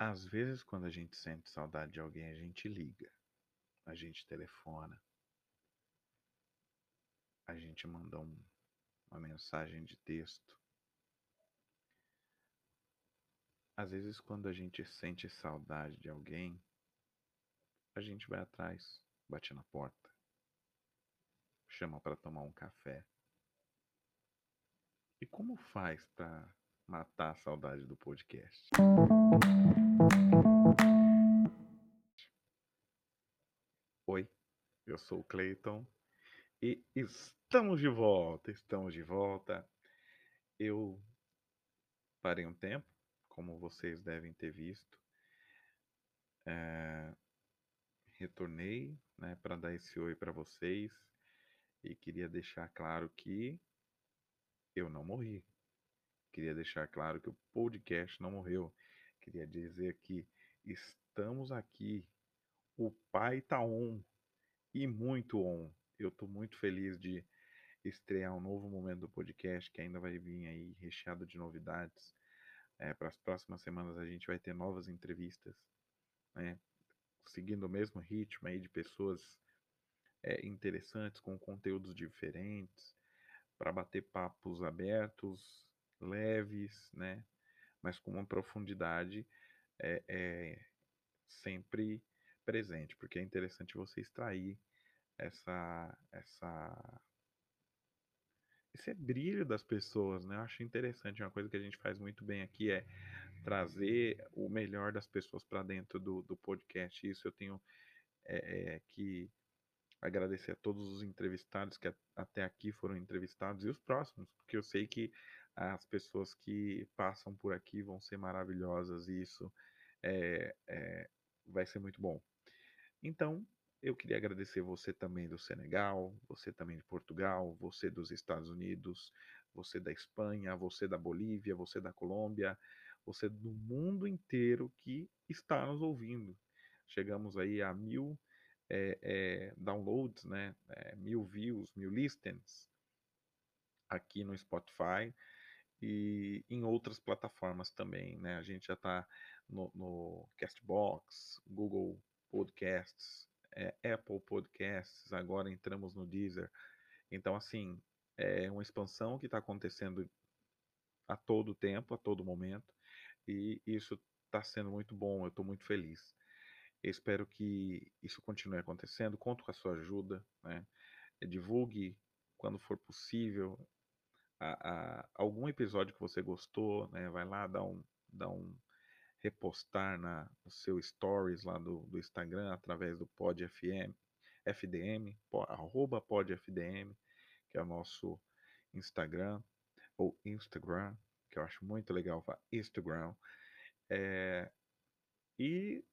Às vezes, quando a gente sente saudade de alguém, a gente liga, a gente telefona, a gente manda um, uma mensagem de texto. Às vezes, quando a gente sente saudade de alguém, a gente vai atrás, bate na porta, chama para tomar um café. E como faz para matar a saudade do podcast? Oi, eu sou o Clayton e estamos de volta, estamos de volta. Eu parei um tempo, como vocês devem ter visto. É, retornei né, para dar esse oi para vocês e queria deixar claro que eu não morri. Queria deixar claro que o podcast não morreu. Queria dizer que estamos aqui. O pai tá on e muito on. Eu estou muito feliz de estrear um novo momento do podcast que ainda vai vir aí recheado de novidades. É, para as próximas semanas a gente vai ter novas entrevistas, né? seguindo o mesmo ritmo aí de pessoas é, interessantes com conteúdos diferentes para bater papos abertos, leves, né? Mas com uma profundidade é, é sempre presente, porque é interessante você extrair essa, essa, esse brilho das pessoas, né? Eu acho interessante, uma coisa que a gente faz muito bem aqui é trazer o melhor das pessoas para dentro do, do podcast. Isso eu tenho é, é, que agradecer a todos os entrevistados que até aqui foram entrevistados e os próximos, porque eu sei que as pessoas que passam por aqui vão ser maravilhosas e isso é, é, vai ser muito bom. Então, eu queria agradecer você também do Senegal, você também de Portugal, você dos Estados Unidos, você da Espanha, você da Bolívia, você da Colômbia, você do mundo inteiro que está nos ouvindo. Chegamos aí a mil é, é, downloads, né? É, mil views, mil listens aqui no Spotify e em outras plataformas também, né? A gente já está no, no, Castbox, Google Podcasts, é, Apple Podcasts, agora entramos no Deezer. Então, assim, é uma expansão que está acontecendo a todo tempo, a todo momento, e isso está sendo muito bom, eu estou muito feliz. espero que isso continue acontecendo, conto com a sua ajuda, né? divulgue quando for possível a, a, algum episódio que você gostou, né? Vai lá, dá um, dá um repostar na, no seu stories lá do, do Instagram através do PodFM, FDM, arroba PodFDM, que é o nosso Instagram, ou Instagram, que eu acho muito legal falar Instagram. É, e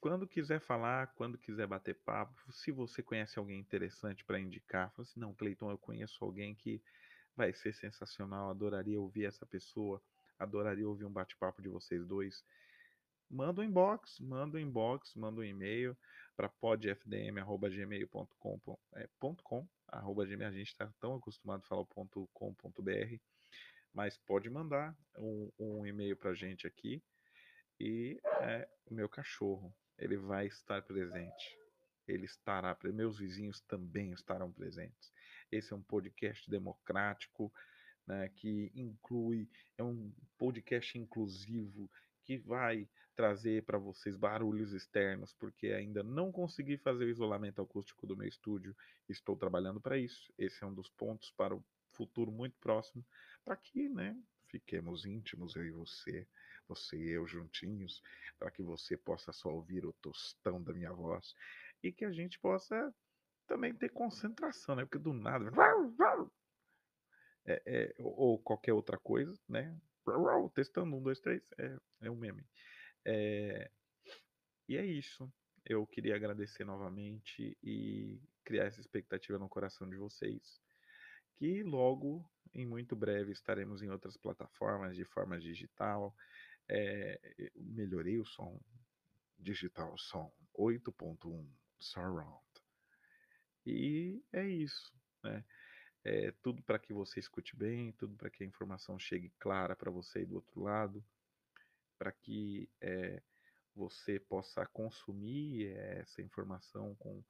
quando quiser falar, quando quiser bater papo, se você conhece alguém interessante para indicar, fala assim, não, Cleiton, eu conheço alguém que vai ser sensacional, adoraria ouvir essa pessoa, adoraria ouvir um bate-papo de vocês dois. Manda um inbox, manda um inbox, manda um e-mail para podfdm.gmail.com. É, gmail, a gente está tão acostumado a falar .com.br, mas pode mandar um, um e-mail para a gente aqui e é, o meu cachorro, ele vai estar presente. Ele estará, meus vizinhos também estarão presentes. Esse é um podcast democrático, né, que inclui, é um podcast inclusivo que vai trazer para vocês barulhos externos, porque ainda não consegui fazer o isolamento acústico do meu estúdio. Estou trabalhando para isso. Esse é um dos pontos para o futuro muito próximo, para que, né, fiquemos íntimos eu e você, você e eu juntinhos, para que você possa só ouvir o tostão da minha voz e que a gente possa também ter concentração, né? Porque do nada. É, é, ou qualquer outra coisa, né? Testando um, dois, três, é, é um meme. É, e é isso. Eu queria agradecer novamente e criar essa expectativa no coração de vocês. Que logo, em muito breve, estaremos em outras plataformas de forma digital. É, melhorei o som digital, som 8.1 surround. E é isso, né? É tudo para que você escute bem, tudo para que a informação chegue clara para você do outro lado, para que é, você possa consumir essa informação com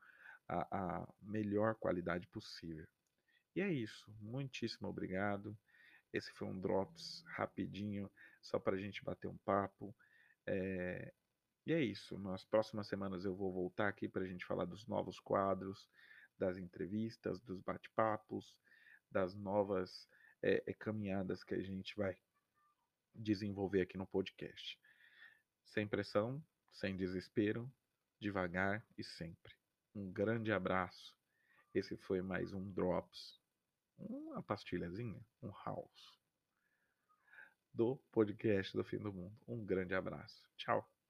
a, a melhor qualidade possível. E é isso. Muitíssimo obrigado. Esse foi um Drops rapidinho, só para a gente bater um papo. É... E é isso. Nas próximas semanas eu vou voltar aqui para a gente falar dos novos quadros, das entrevistas, dos bate-papos, das novas é, é, caminhadas que a gente vai desenvolver aqui no podcast. Sem pressão, sem desespero, devagar e sempre. Um grande abraço. Esse foi mais um Drops, uma pastilhazinha, um house do podcast do fim do mundo. Um grande abraço. Tchau.